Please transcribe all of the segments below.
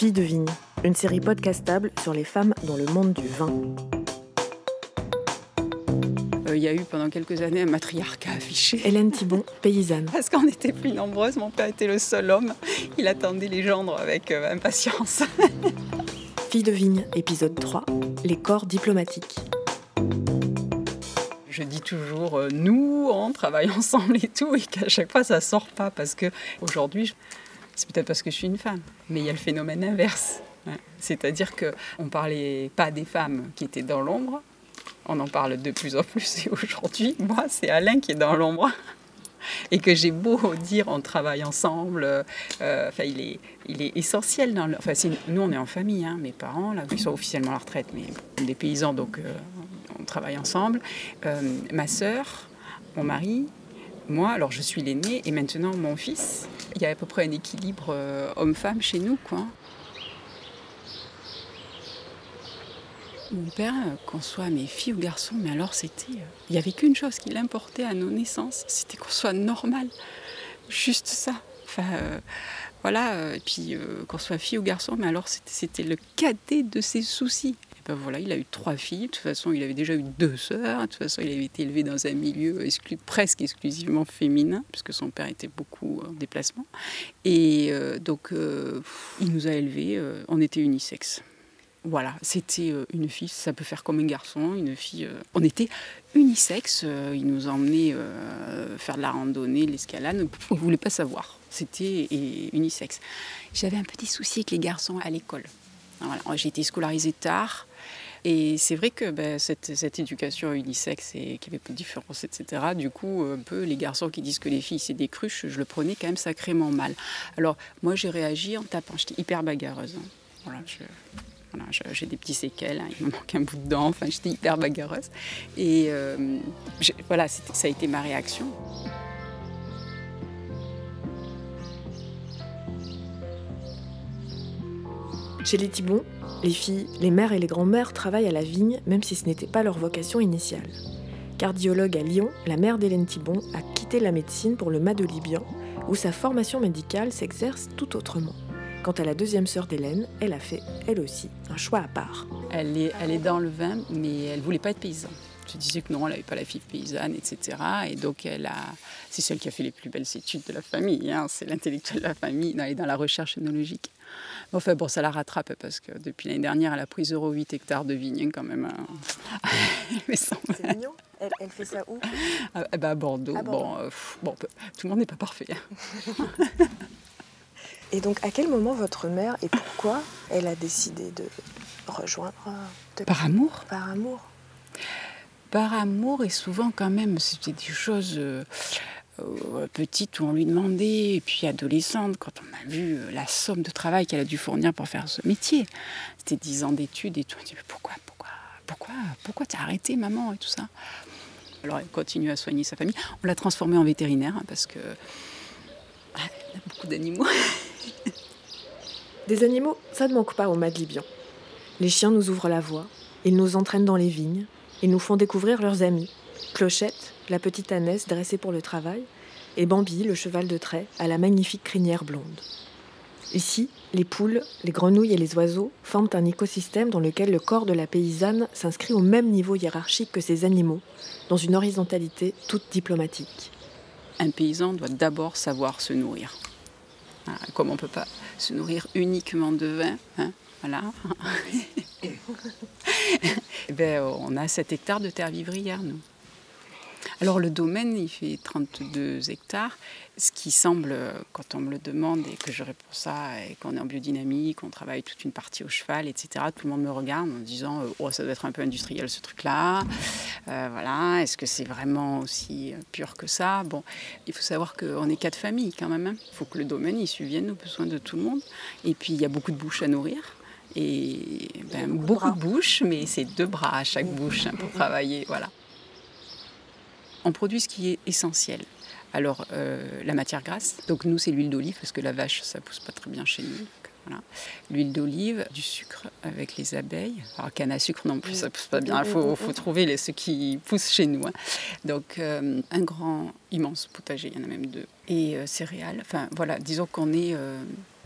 Fille de vigne, une série podcastable sur les femmes dans le monde du vin. Euh, Il y a eu pendant quelques années un matriarcat affiché. Hélène Thibon, paysanne. Parce qu'on était plus nombreuses, mon père était le seul homme. Il attendait les gendres avec euh, impatience. Fille de vigne, épisode 3, les corps diplomatiques. Je dis toujours euh, nous, on travaille ensemble et tout, et qu'à chaque fois ça sort pas parce que aujourd'hui, je- c'est peut-être parce que je suis une femme, mais il y a le phénomène inverse. C'est-à-dire que on parlait pas des femmes qui étaient dans l'ombre, on en parle de plus en plus. Et aujourd'hui, moi, c'est Alain qui est dans l'ombre. Et que j'ai beau dire on travaille ensemble, euh, enfin, il, est, il est essentiel. Dans enfin, nous, on est en famille, hein, mes parents, là, ils sont officiellement à la retraite, mais des paysans, donc euh, on travaille ensemble. Euh, ma sœur, mon mari, moi, alors je suis l'aînée, et maintenant mon fils. Il y a à peu près un équilibre euh, homme-femme chez nous, quoi. Mon père, qu'on soit mes filles ou garçons, mais alors c'était. euh, Il n'y avait qu'une chose qui l'importait à nos naissances, c'était qu'on soit normal. Juste ça. Enfin, euh, voilà, et puis qu'on soit fille ou garçon, mais alors c'était le cadet de ses soucis. Voilà, il a eu trois filles, de toute façon il avait déjà eu deux sœurs, de toute façon il avait été élevé dans un milieu presque exclusivement féminin, puisque son père était beaucoup en déplacement. Et euh, donc euh, il nous a élevés, euh, on était unisexes. Voilà, c'était une fille, ça peut faire comme un garçon, une fille. on était unisexe, il nous emmenait faire de la randonnée, de l'escalade, on ne voulait pas savoir. C'était unisexe. J'avais un petit souci avec les garçons à l'école. Voilà, j'ai été scolarisée tard. Et c'est vrai que ben, cette, cette éducation unisexe et qu'il n'y avait pas de différence, etc., du coup, un peu les garçons qui disent que les filles c'est des cruches, je le prenais quand même sacrément mal. Alors, moi j'ai réagi en tapant, j'étais hyper bagarreuse. hein. Voilà, j'ai des petits séquelles, hein, il me manque un bout de dent, enfin j'étais hyper bagarreuse. Et euh, voilà, ça a été ma réaction. Chez les Thibon, les filles, les mères et les grands-mères travaillent à la vigne, même si ce n'était pas leur vocation initiale. Cardiologue à Lyon, la mère d'Hélène Thibon a quitté la médecine pour le Made Libyen, où sa formation médicale s'exerce tout autrement. Quant à la deuxième sœur d'Hélène, elle a fait, elle aussi, un choix à part. Elle est, dans le vin, mais elle voulait pas être paysanne. Je disais que non, elle n'avait pas la fibre paysanne, etc. Et donc, elle a, c'est celle qui a fait les plus belles études de la famille. hein, c'est l'intellectuelle de la famille. Non, elle est dans la recherche œnologique. Enfin, bon, ça la rattrape parce que depuis l'année dernière, elle a pris 0,8 hectares de vignes, hein, quand même. hein. C'est mignon. Elle, fait ça où Ah, eh ben, à Bordeaux. À Bordeaux. Bon, euh, pff, bon, tout le monde n'est pas parfait. hein. Et donc, à quel moment votre mère et pourquoi elle a décidé de rejoindre euh, de- Par amour par amour par amour et souvent quand même c'était des choses euh, euh, petites où on lui demandait et puis adolescente quand on a vu euh, la somme de travail qu'elle a dû fournir pour faire ce métier. C'était 10 ans d'études et tout. On dit mais pourquoi pourquoi pourquoi pourquoi t'as arrêté maman et tout ça? Alors elle continue à soigner sa famille. On l'a transformée en vétérinaire hein, parce que ah, elle a beaucoup d'animaux. Des animaux, ça ne manque pas au Mad Libyen. Les chiens nous ouvrent la voie, ils nous entraînent dans les vignes, ils nous font découvrir leurs amis. Clochette, la petite ânesse dressée pour le travail, et Bambi, le cheval de trait, à la magnifique crinière blonde. Ici, les poules, les grenouilles et les oiseaux forment un écosystème dans lequel le corps de la paysanne s'inscrit au même niveau hiérarchique que ces animaux, dans une horizontalité toute diplomatique. un paysan doit d'abord savoir se nourrir. Voilà, Comme on ne peut pas se nourrir uniquement de vin, hein, voilà. Eh ben, on a 7 hectares de terre vivrière, nous. Alors le domaine, il fait 32 hectares, ce qui semble, quand on me le demande et que je réponds ça, et qu'on est en biodynamique, on travaille toute une partie au cheval, etc., tout le monde me regarde en disant, euh, oh, ça doit être un peu industriel ce truc-là, Euh, voilà, est-ce que c'est vraiment aussi euh, pur que ça? Bon, il faut savoir qu'on est quatre familles quand même, hein. il faut que le domaine, il subvienne aux besoins de tout le monde, et puis il y a beaucoup de bouches à nourrir. Et ben, beaucoup de beaucoup bras. de bouches, mais c'est deux bras à chaque bouche hein, pour travailler. Voilà on produit ce qui est essentiel. Alors, euh, la matière grasse, donc nous, c'est l'huile d'olive, parce que la vache, ça pousse pas très bien chez nous. voilà. L'huile d'olive, du sucre avec les abeilles. Alors, canne à sucre non plus, ça pousse pas bien. Il faut, faut trouver les, ceux qui poussent chez nous. hein. Donc, euh, un grand, immense potager, il y en a même deux. Et euh, céréales. Enfin, voilà, disons qu'on est. euh,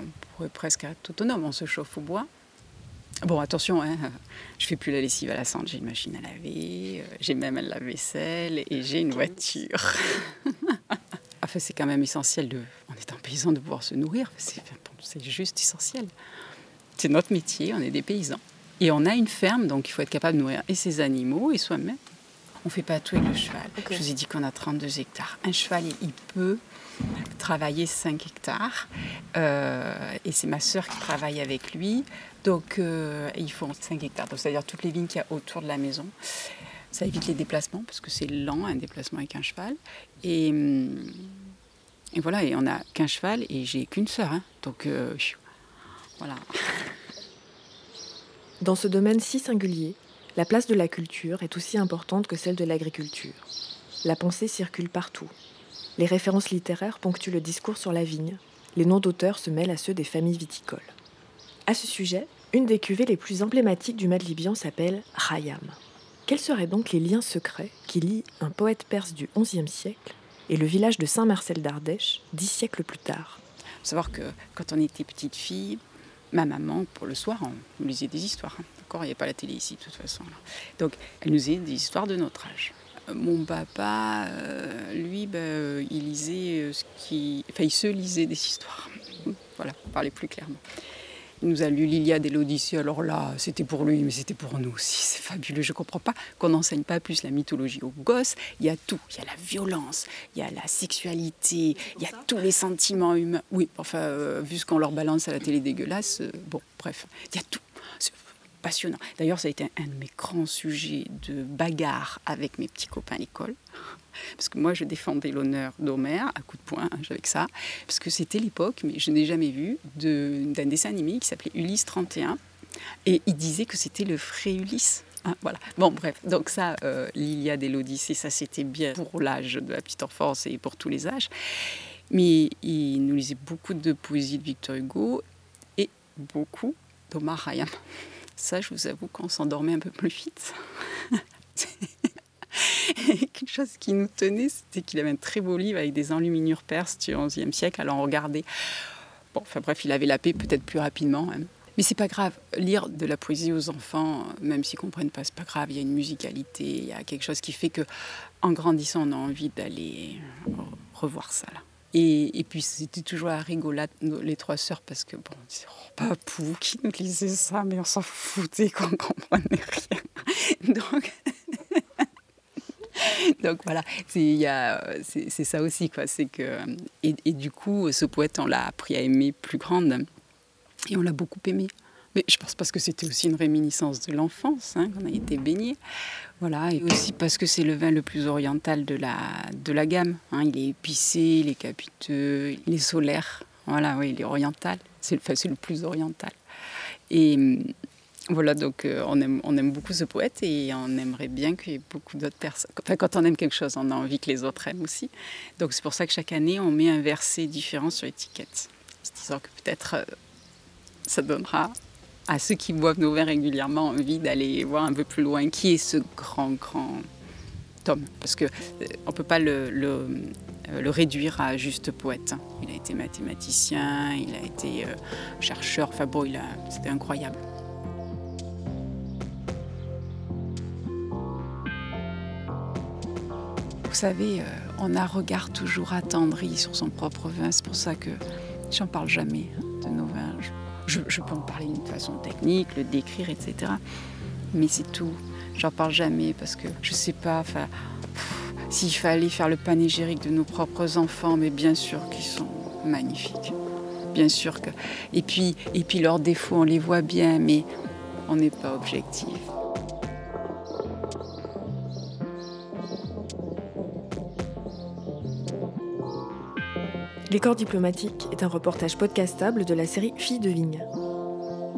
on pourrait presque être autonome, on se chauffe au bois. Bon, attention, hein, je fais plus la lessive à la cendre, j'ai une machine à laver, euh, j'ai même un lave-vaisselle et j'ai une voiture. enfin, c'est quand même essentiel, de, en étant paysan, de pouvoir se nourrir. C'est, c'est juste essentiel. C'est notre métier, on est des paysans. Et on a une ferme, donc il faut être capable de nourrir et ses animaux et soi-même. On ne fait pas tout avec le cheval. Je vous ai dit qu'on a 32 hectares. Un cheval, il peut travailler 5 hectares. Euh, et c'est ma sœur qui travaille avec lui. Donc, euh, ils font 5 hectares. c'est-à-dire toutes les vignes qu'il y a autour de la maison. Ça évite les déplacements parce que c'est lent un déplacement avec un cheval. Et, hum, et voilà, et on a qu'un cheval et j'ai qu'une sœur. Hein. Donc, euh, voilà. Dans ce domaine si singulier, la place de la culture est aussi importante que celle de l'agriculture. La pensée circule partout. Les références littéraires ponctuent le discours sur la vigne. Les noms d'auteurs se mêlent à ceux des familles viticoles. À ce sujet, une des cuvées les plus emblématiques du Madlibian s'appelle Rayam. Quels seraient donc les liens secrets qui lient un poète perse du XIe siècle et le village de Saint-Marcel d'Ardèche dix siècles plus tard? Savoir que quand on était petite fille, ma maman, pour le soir, on lisait des histoires. Il n'y a pas la télé ici, de toute façon. Donc, elle nous lisait des histoires de notre âge. Euh, mon papa, euh, lui, ben, euh, il lisait ce qui. Enfin, il se lisait des histoires. Voilà, pour parler plus clairement. Il nous a lu l'Iliade et l'Odyssée. Alors là, c'était pour lui, mais c'était pour nous aussi. C'est fabuleux. Je ne comprends pas qu'on n'enseigne pas plus la mythologie aux gosses. Il y a tout. Il y a la violence, il y a la sexualité, il y a tous les sentiments humains. Oui, enfin, vu ce qu'on leur balance à la télé dégueulasse, bon, bref, il y a tout. Passionnant. D'ailleurs, ça a été un de mes grands sujets de bagarre avec mes petits copains à l'école parce que moi je défendais l'honneur d'Homère à coup de poing hein, avec ça, parce que c'était l'époque, mais je n'ai jamais vu, d'un dessin animé qui s'appelait Ulysse 31, et il disait que c'était le vrai Ulysse. Hein, voilà. Bon, bref, donc ça, euh, l'Iliade et l'Odyssée, ça c'était bien pour l'âge de la petite enfance et pour tous les âges. Mais il nous lisait beaucoup de poésie de Victor Hugo et beaucoup d'Omar Khayyam. Ça, je vous avoue qu'on s'endormait un peu plus vite. quelque chose qui nous tenait, c'était qu'il avait un très beau livre avec des enluminures perses du XIe siècle. Alors on regardait. Bon, enfin bref, il avait la paix peut-être plus rapidement. Hein. Mais c'est pas grave. Lire de la poésie aux enfants, même s'ils comprennent pas, c'est pas grave. Il y a une musicalité, il y a quelque chose qui fait que, en grandissant, on a envie d'aller revoir ça là. Et, puis c'était toujours la rigolade, les trois sœurs, parce que bon, c'est oh, Papou qui nous lisait ça, mais on s'en foutait qu'on comprenait rien. Donc, Donc voilà, c'est ça aussi. Quoi. Que, et, et, du coup, ce poète, on l'a appris à aimer plus grande. Et on l'a beaucoup aimé. Je pense parce que c'était aussi une réminiscence de l'enfance, hein, qu'on a été baigné. Voilà, et aussi parce que c'est le vin le plus oriental de la, gamme. Hein. Il est épicé, il est capiteux, il est solaire. Voilà, oui, il est oriental. C'est le, plus oriental. Et, voilà, donc euh, on, aime, on aime beaucoup ce poète et on aimerait bien qu'il y ait beaucoup d'autres personnes. Enfin, quand on aime quelque chose, on a envie que les autres aiment aussi. Donc c'est pour ça que chaque année, on met un verset différent sur l'étiquette. Se disant que peut-être euh, ça donnera à ceux qui boivent nos vins régulièrement envie d'aller voir un peu plus loin qui est ce grand, grand homme. Parce qu'on euh, ne peut pas le, le, le, réduire à juste poète. Il a été mathématicien, il a été chercheur, enfin bon, c'était incroyable. Vous savez, euh, on a un regard toujours attendri sur son propre vin. C'est pour ça que j'en parle jamais hein, de nos vins. Je, peux en parler d'une façon technique, le décrire, etc. Mais c'est tout. J'en parle jamais parce que je sais pas. Enfin, s'il fallait faire le panégyrique de nos propres enfants, mais bien sûr qu'ils sont magnifiques. Bien sûr que. Et puis, et puis leurs défauts, on les voit bien, mais on n'est pas objectif. Les corps diplomatiques est un reportage podcastable de la série Filles de Vigne.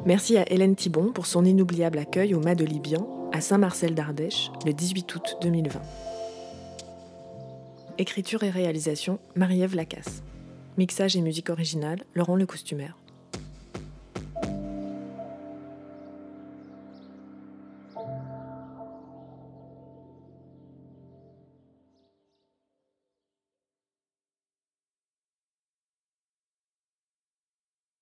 Merci à Hélène Thibon pour son inoubliable accueil au Mas de Libian, à Saint-Marcel d'Ardèche, le 18 août 2020. Écriture et réalisation, Marie-Ève Lacasse. Mixage et musique originale, Laurent Le Costumaire.